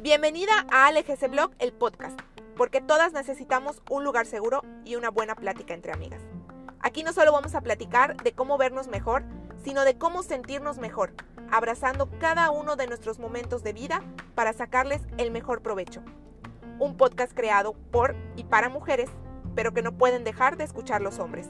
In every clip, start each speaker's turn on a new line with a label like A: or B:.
A: Bienvenida a ALGC Blog, el podcast, porque todas necesitamos un lugar seguro y una buena plática entre amigas. Aquí no solo vamos a platicar de cómo vernos mejor, sino de cómo sentirnos mejor, abrazando cada uno de nuestros momentos de vida para sacarles el mejor provecho. Un podcast creado por y para mujeres, pero que no pueden dejar de escuchar los hombres.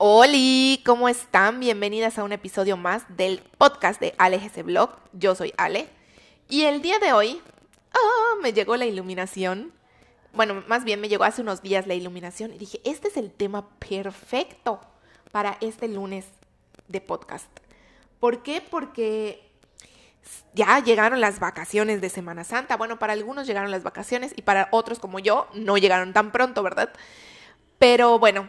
A: Hola, ¿cómo están? Bienvenidas a un episodio más del podcast de AleGC Blog. Yo soy Ale. Y el día de hoy oh, me llegó la iluminación. Bueno, más bien me llegó hace unos días la iluminación y dije, este es el tema perfecto para este lunes de podcast. ¿Por qué? Porque ya llegaron las vacaciones de Semana Santa. Bueno, para algunos llegaron las vacaciones y para otros como yo no llegaron tan pronto, ¿verdad? Pero bueno,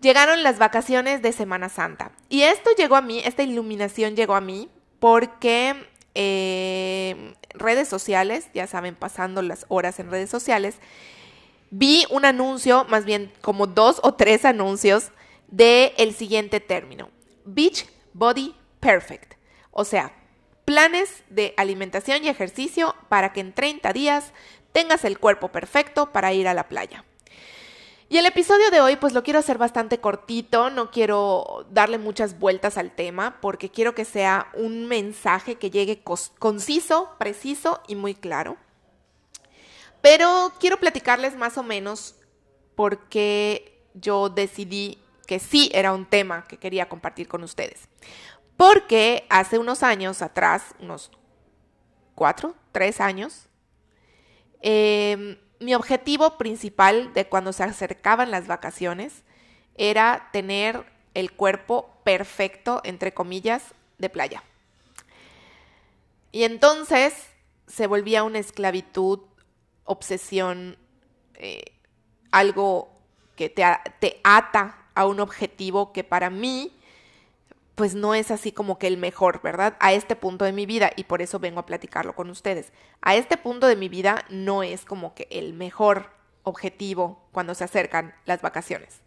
A: llegaron las vacaciones de Semana Santa. Y esto llegó a mí, esta iluminación llegó a mí porque eh, redes sociales, ya saben, pasando las horas en redes sociales, vi un anuncio, más bien como dos o tres anuncios de el siguiente término, Beach Body Perfect. O sea, planes de alimentación y ejercicio para que en 30 días tengas el cuerpo perfecto para ir a la playa. Y el episodio de hoy pues lo quiero hacer bastante cortito, no quiero darle muchas vueltas al tema porque quiero que sea un mensaje que llegue conciso, preciso y muy claro. Pero quiero platicarles más o menos por qué yo decidí que sí era un tema que quería compartir con ustedes. Porque hace unos años atrás, unos cuatro, tres años, eh, mi objetivo principal de cuando se acercaban las vacaciones era tener el cuerpo perfecto, entre comillas, de playa. Y entonces se volvía una esclavitud, obsesión, eh, algo que te, te ata a un objetivo que para mí pues no es así como que el mejor, ¿verdad? A este punto de mi vida y por eso vengo a platicarlo con ustedes. A este punto de mi vida no es como que el mejor objetivo cuando se acercan las vacaciones.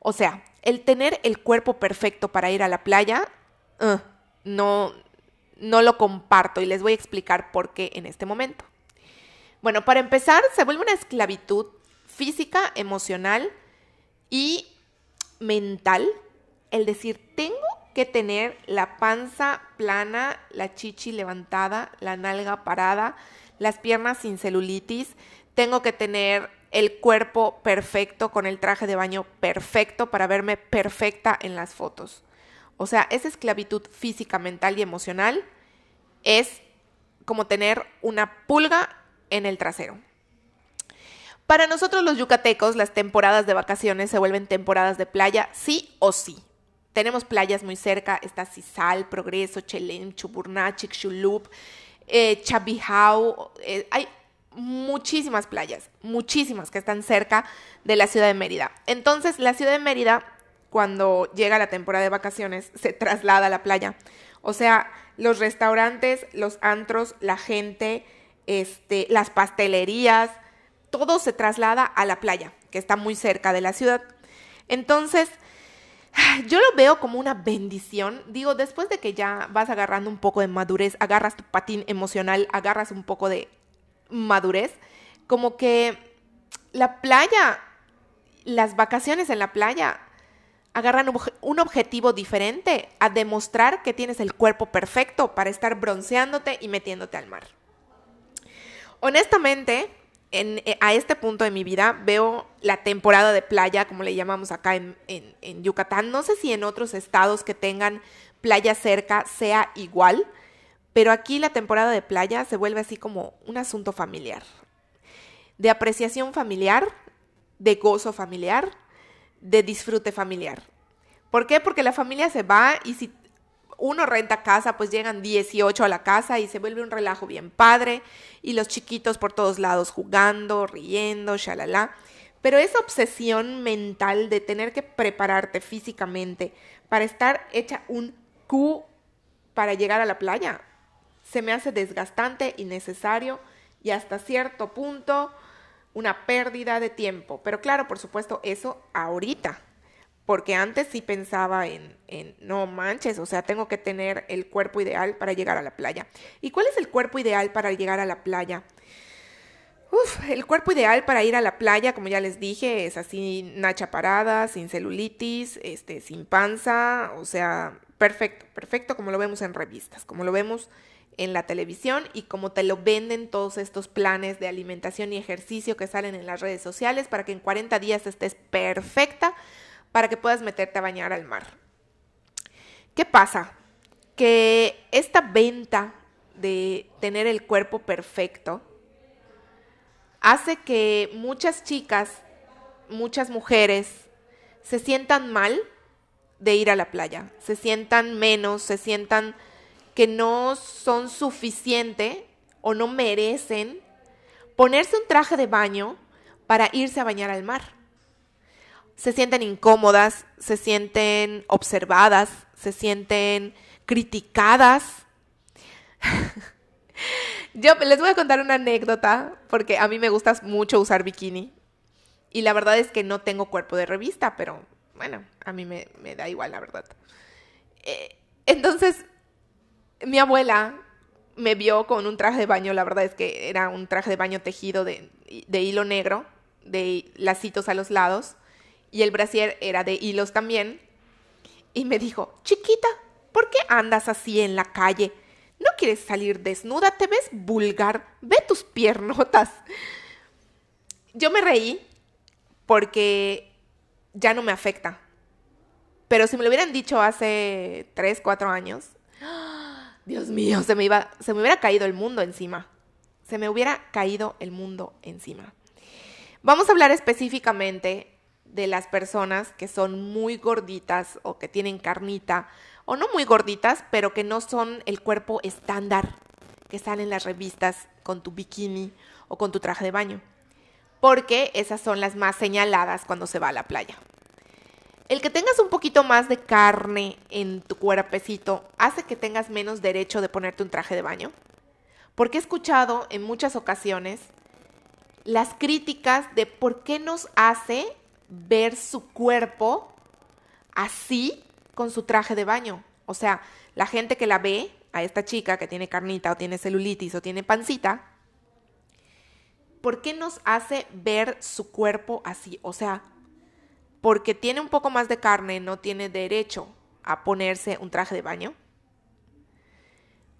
A: O sea, el tener el cuerpo perfecto para ir a la playa, no, no lo comparto y les voy a explicar por qué en este momento. Bueno, para empezar, se vuelve una esclavitud física, emocional y mental el decir, tengo que tener la panza plana, la chichi levantada, la nalga parada, las piernas sin celulitis, tengo que tener el cuerpo perfecto con el traje de baño perfecto para verme perfecta en las fotos. O sea, esa esclavitud física, mental y emocional es como tener una pulga en el trasero. Para nosotros los yucatecos, las temporadas de vacaciones se vuelven temporadas de playa, sí o sí. Tenemos playas muy cerca, está Cisal, Progreso, Chelem, Chuburná, Chicxulub, eh, eh, hay muchísimas playas, muchísimas que están cerca de la ciudad de Mérida. Entonces, la ciudad de Mérida, cuando llega la temporada de vacaciones, se traslada a la playa. O sea, los restaurantes, los antros, la gente, este, las pastelerías, todo se traslada a la playa, que está muy cerca de la ciudad. Entonces, yo lo veo como una bendición. Digo, después de que ya vas agarrando un poco de madurez, agarras tu patín emocional, agarras un poco de madurez, como que la playa, las vacaciones en la playa, agarran un objetivo diferente a demostrar que tienes el cuerpo perfecto para estar bronceándote y metiéndote al mar. Honestamente, eh, a este punto de mi vida veo la temporada de playa, como le llamamos acá en, en, Yucatán. No sé si en otros estados que tengan playa cerca sea igual, pero aquí la temporada de playa se vuelve así como un asunto familiar. De apreciación familiar, de gozo familiar, de disfrute familiar. ¿Por qué? Porque la familia se va y si uno renta casa, pues llegan 18 a la casa y se vuelve un relajo bien padre y los chiquitos por todos lados jugando, riendo, shalala. Pero esa obsesión mental de tener que prepararte físicamente para estar hecha un Q para llegar a la playa se me hace desgastante, innecesario y hasta cierto punto una pérdida de tiempo. Pero claro, por supuesto, eso ahorita. Porque antes sí pensaba en, en, no manches, o sea, tengo que tener el cuerpo ideal para llegar a la playa. ¿Y cuál es el cuerpo ideal para llegar a la playa? Uf, el cuerpo ideal para ir a la playa, como ya les dije, es así, nacha parada, sin celulitis, este, sin panza, o sea, perfecto, perfecto como lo vemos en revistas, como lo vemos en la televisión y como te lo venden todos estos planes de alimentación y ejercicio que salen en las redes sociales para que en 40 días estés perfecta para que puedas meterte a bañar al mar. ¿Qué pasa? Que esta venta de tener el cuerpo perfecto hace que muchas chicas, muchas mujeres se sientan mal de ir a la playa, se sientan menos, se sientan que no son suficiente o no merecen ponerse un traje de baño para irse a bañar al mar. Se sienten incómodas, se sienten observadas, se sienten criticadas. Yo les voy a contar una anécdota porque a mí me gusta mucho usar bikini. Y la verdad es que no tengo cuerpo de revista, pero bueno, a mí me, da igual, la verdad. Eh, entonces, mi abuela me vio con un traje de baño, la verdad es que era un traje de baño tejido de, de hilo negro, de lacitos a los lados, y el brasier era de hilos también. Y me dijo, chiquita, ¿por qué andas así en la calle? ¿No quieres salir desnuda? ¿Te ves vulgar? Ve tus piernotas. Yo me reí porque ya no me afecta. Pero si me lo hubieran dicho hace 3, 4 años, Dios mío, se me, iba, se me hubiera caído el mundo encima. Se me hubiera caído el mundo encima. Vamos a hablar específicamente de las personas que son muy gorditas o que tienen carnita o no muy gorditas, pero que no son el cuerpo estándar que sale en las revistas con tu bikini o con tu traje de baño, porque esas son las más señaladas cuando se va a la playa. El que tengas un poquito más de carne en tu cuerpecito hace que tengas menos derecho de ponerte un traje de baño. Porque he escuchado en muchas ocasiones las críticas de por qué nos hace ver su cuerpo así con su traje de baño. O sea, la gente que la ve, a esta chica que tiene carnita o tiene celulitis o tiene pancita, ¿por qué nos hace ver su cuerpo así? O sea, porque tiene un poco más de carne, no tiene derecho a ponerse un traje de baño.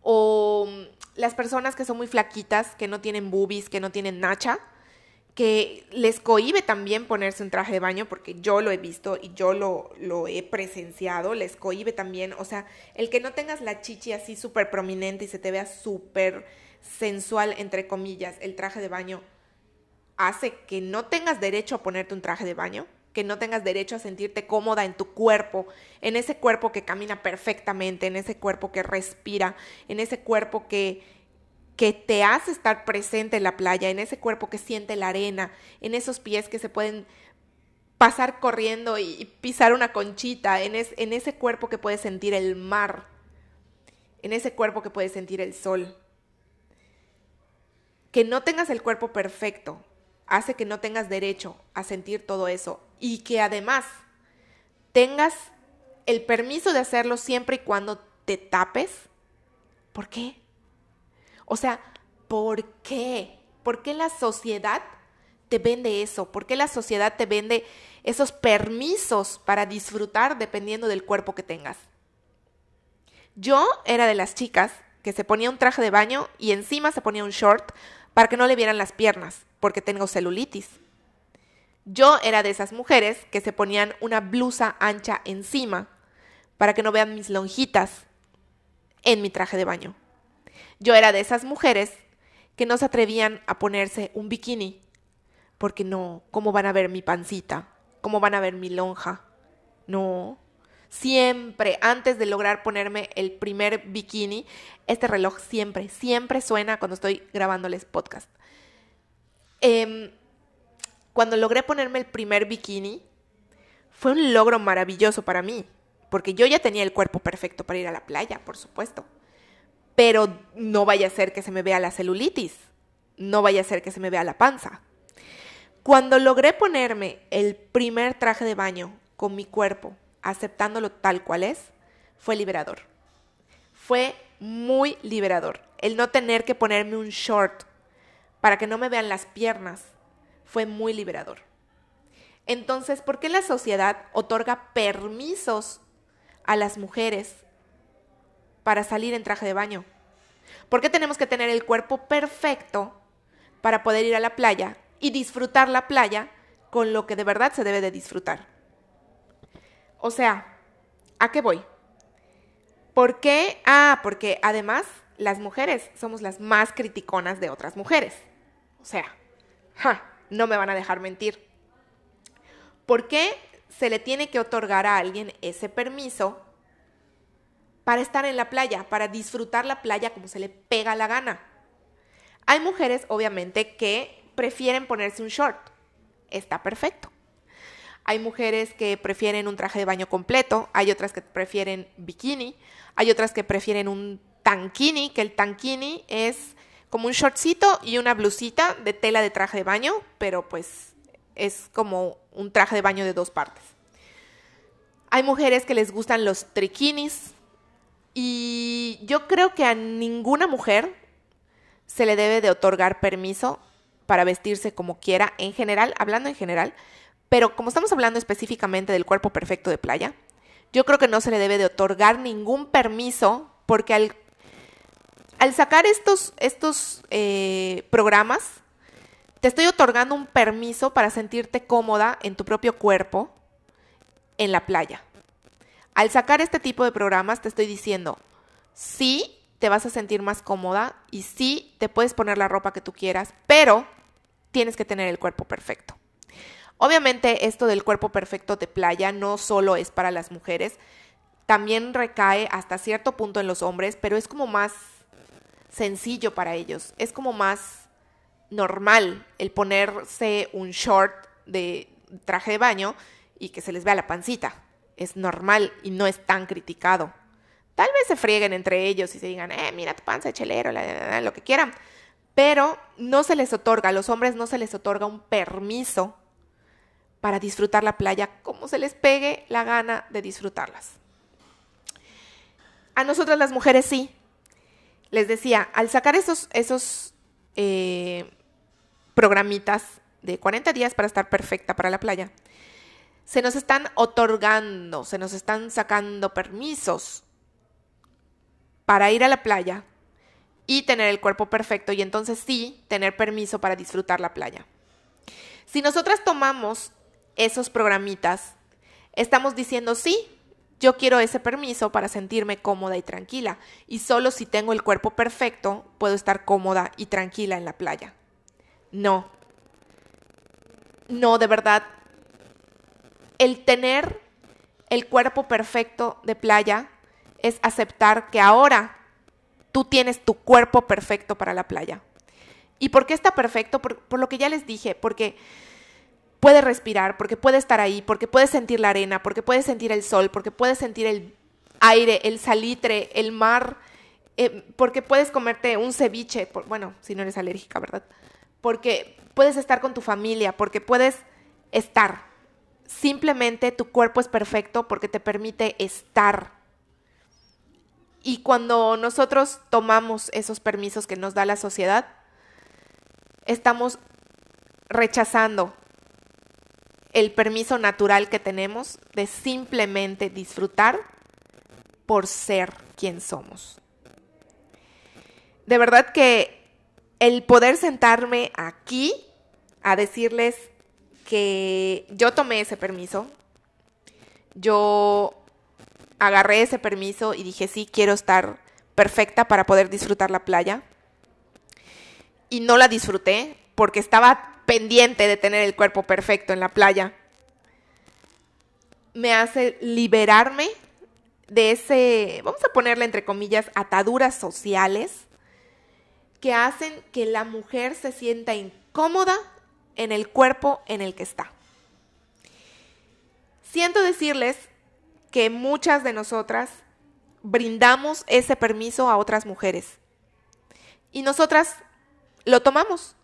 A: O las personas que son muy flaquitas, que no tienen boobies, que no tienen nacha, que les cohibe también ponerse un traje de baño, porque yo lo he visto y yo lo, lo he presenciado, les cohibe también, o sea, el que no tengas la chichi así súper prominente y se te vea súper sensual, entre comillas, el traje de baño, hace que no tengas derecho a ponerte un traje de baño, que no tengas derecho a sentirte cómoda en tu cuerpo, en ese cuerpo que camina perfectamente, en ese cuerpo que respira, en ese cuerpo que que te hace estar presente en la playa, en ese cuerpo que siente la arena, en esos pies que se pueden pasar corriendo y, pisar una conchita, en, ese cuerpo que puede sentir el mar, en ese cuerpo que puede sentir el sol. Que no tengas el cuerpo perfecto hace que no tengas derecho a sentir todo eso y que además tengas el permiso de hacerlo siempre y cuando te tapes. ¿Por qué? O sea, ¿por qué? ¿Por qué la sociedad te vende eso? ¿Por qué la sociedad te vende esos permisos para disfrutar dependiendo del cuerpo que tengas? Yo era de las chicas que se ponía un traje de baño y encima se ponía un short para que no le vieran las piernas, porque tengo celulitis. Yo era de esas mujeres que se ponían una blusa ancha encima para que no vean mis lonjitas en mi traje de baño. Yo era de esas mujeres que no se atrevían a ponerse un bikini, porque no, ¿cómo van a ver mi pancita? ¿Cómo van a ver mi lonja? No. Siempre, antes de lograr ponerme el primer bikini, este reloj siempre, siempre suena cuando estoy grabándoles podcast. Em, cuando logré ponerme el primer bikini, fue un logro maravilloso para mí, porque yo ya tenía el cuerpo perfecto para ir a la playa, por supuesto pero no vaya a ser que se me vea la celulitis, no vaya a ser que se me vea la panza. Cuando logré ponerme el primer traje de baño con mi cuerpo, aceptándolo tal cual es, fue liberador. Fue muy liberador. El no tener que ponerme un short para que no me vean las piernas fue muy liberador. Entonces, ¿por qué la sociedad otorga permisos a las mujeres para salir en traje de baño? ¿Por qué tenemos que tener el cuerpo perfecto para poder ir a la playa y disfrutar la playa con lo que de verdad se debe de disfrutar? O sea, ¿a qué voy? ¿Por qué? Ah, porque además las mujeres somos las más criticonas de otras mujeres. O sea, no me van a dejar mentir. ¿Por qué se le tiene que otorgar a alguien ese permiso para estar en la playa, para disfrutar la playa como se le pega la gana? Hay mujeres, obviamente, que prefieren ponerse un short. Está perfecto. Hay mujeres que prefieren un traje de baño completo, hay otras que prefieren bikini, hay otras que prefieren un tanquini, que el tanquini es como un shortcito y una blusita de tela de traje de baño, pero pues es como un traje de baño de dos partes. Hay mujeres que les gustan los triquinis y yo creo que a ninguna mujer se le debe de otorgar permiso para vestirse como quiera, en general, hablando en general, pero como estamos hablando específicamente del cuerpo perfecto de playa, yo creo que no se le debe de otorgar ningún permiso porque al, sacar estos, estos eh, programas, te estoy otorgando un permiso para sentirte cómoda en tu propio cuerpo en la playa. Al sacar este tipo de programas te estoy diciendo, sí, te vas a sentir más cómoda y sí, te puedes poner la ropa que tú quieras, pero tienes que tener el cuerpo perfecto. Obviamente esto del cuerpo perfecto de playa no solo es para las mujeres, también recae hasta cierto punto en los hombres, pero es como más sencillo para ellos, es como más normal el ponerse un short de traje de baño y que se les vea la pancita. Es normal y no es tan criticado. Tal vez se frieguen entre ellos y se digan, eh, mira tu panza de chelero, lo que quieran. Pero no se les otorga, a los hombres no se les otorga un permiso para disfrutar la playa como se les pegue la gana de disfrutarlas. A nosotras las mujeres sí. Les decía, al sacar esos, esos eh, programitas de 40 días para estar perfecta para la playa, se nos están otorgando, se nos están sacando permisos para ir a la playa y tener el cuerpo perfecto y entonces sí tener permiso para disfrutar la playa. Si nosotras tomamos esos programitas, estamos diciendo sí, yo quiero ese permiso para sentirme cómoda y tranquila y solo si tengo el cuerpo perfecto puedo estar cómoda y tranquila en la playa. No. No, de verdad. El tener el cuerpo perfecto de playa es aceptar que ahora tú tienes tu cuerpo perfecto para la playa. ¿Y por qué está perfecto? Por, lo que ya les dije, porque puede respirar, porque puede estar ahí, porque puede sentir la arena, porque puede sentir el sol, porque puede sentir el aire, el salitre, el mar, eh, porque puedes comerte un ceviche, bueno, si no eres alérgica, ¿verdad? porque puedes estar con tu familia, porque puedes estar. Simplemente tu cuerpo es perfecto porque te permite estar. Y cuando nosotros tomamos esos permisos que nos da la sociedad, estamos rechazando el permiso natural que tenemos de simplemente disfrutar por ser quien somos. De verdad que el poder sentarme aquí a decirles que yo tomé ese permiso, yo agarré ese permiso y dije, sí, quiero estar perfecta para poder disfrutar la playa. Y no la disfruté porque estaba pendiente de tener el cuerpo perfecto en la playa. Me hace liberarme de ese, vamos a ponerle entre comillas, ataduras sociales que hacen que la mujer se sienta incómoda en el cuerpo en el que está. Siento decirles que muchas de nosotras brindamos ese permiso a otras mujeres y nosotras lo tomamos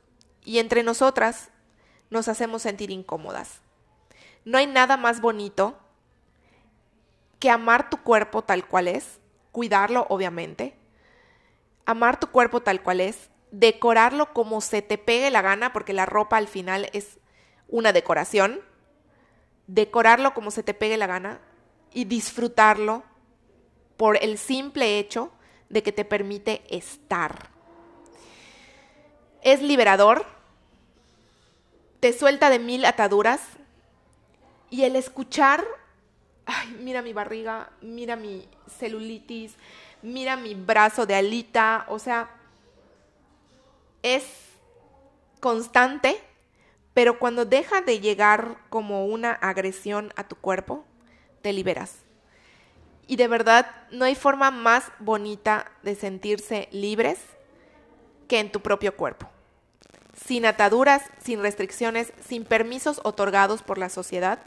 A: y entre nosotras nos hacemos sentir incómodas. No hay nada más bonito que amar tu cuerpo tal cual es, cuidarlo obviamente, amar tu cuerpo tal cual es, decorarlo como se te pegue la gana, porque la ropa al final es una decoración, decorarlo como se te pegue la gana y disfrutarlo por el simple hecho de que te permite estar. Es liberador, te suelta de mil ataduras y el escuchar, ay, mira mi barriga, mira mi celulitis, mira mi brazo de alita, o sea, es constante, pero cuando deja de llegar como una agresión a tu cuerpo, te liberas. Y de verdad, no hay forma más bonita de sentirse libres que en tu propio cuerpo. Sin ataduras, sin restricciones, sin permisos otorgados por la sociedad,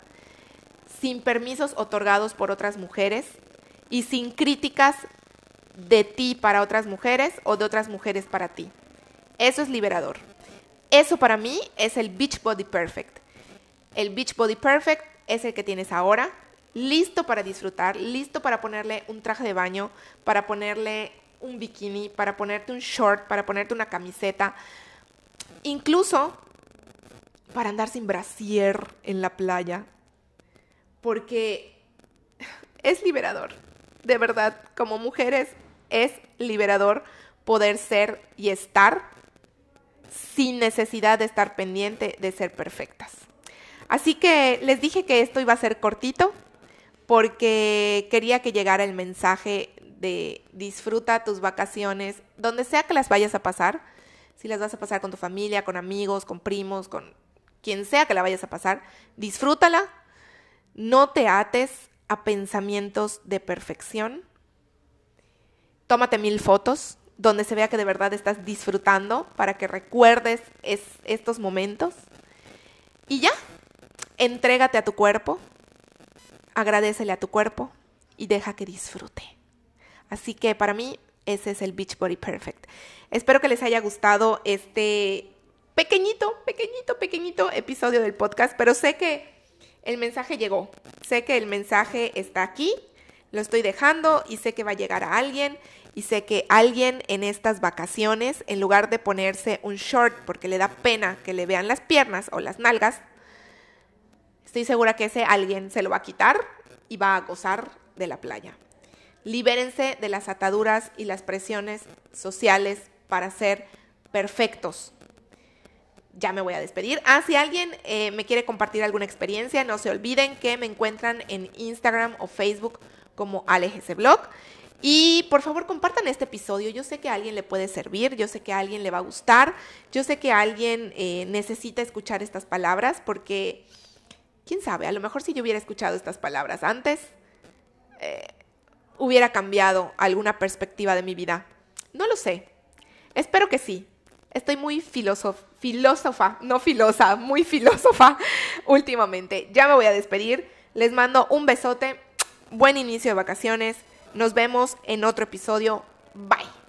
A: sin permisos otorgados por otras mujeres y sin críticas de ti para otras mujeres o de otras mujeres para ti. Eso es liberador. Eso para mí es el Beach Body Perfect. El Beach Body Perfect es el que tienes ahora, listo para disfrutar, listo para ponerle un traje de baño, para ponerle un bikini, para ponerte un short, para ponerte una camiseta, incluso para andar sin brasier en la playa, porque es liberador. De verdad, como mujeres es liberador poder ser y estar sin necesidad de estar pendiente de ser perfectas. Así que les dije que esto iba a ser cortito porque quería que llegara el mensaje de disfruta tus vacaciones, donde sea que las vayas a pasar, si las vas a pasar con tu familia, con amigos, con primos, con quien sea que la vayas a pasar, disfrútala, no te ates a pensamientos de perfección, tómate mil fotos donde se vea que de verdad estás disfrutando para que recuerdes estos momentos y ya, entrégate a tu cuerpo, agradecele a tu cuerpo y deja que disfrute. Así que para mí ese es el Beach Body Perfect. Espero que les haya gustado este pequeñito, pequeñito, pequeñito episodio del podcast, pero sé que el mensaje llegó. Sé que el mensaje está aquí, lo estoy dejando y sé que va a llegar a alguien. Y sé que alguien en estas vacaciones, en lugar de ponerse un short porque le da pena que le vean las piernas o las nalgas, estoy segura que ese alguien se lo va a quitar y va a gozar de la playa. Libérense de las ataduras y las presiones sociales para ser perfectos. Ya me voy a despedir. Ah, si alguien eh, me quiere compartir alguna experiencia, no se olviden que me encuentran en Instagram o Facebook como Blog. Y por favor compartan este episodio. Yo sé que a alguien le puede servir, yo sé que a alguien le va a gustar, yo sé que alguien eh, necesita escuchar estas palabras porque, quién sabe, a lo mejor si yo hubiera escuchado estas palabras antes, eh, hubiera cambiado alguna perspectiva de mi vida. No lo sé. Espero que sí. Estoy muy filósofa, no filosa, muy filósofa últimamente. Ya me voy a despedir. Les mando un besote. Buen inicio de vacaciones. Nos vemos en otro episodio. Bye.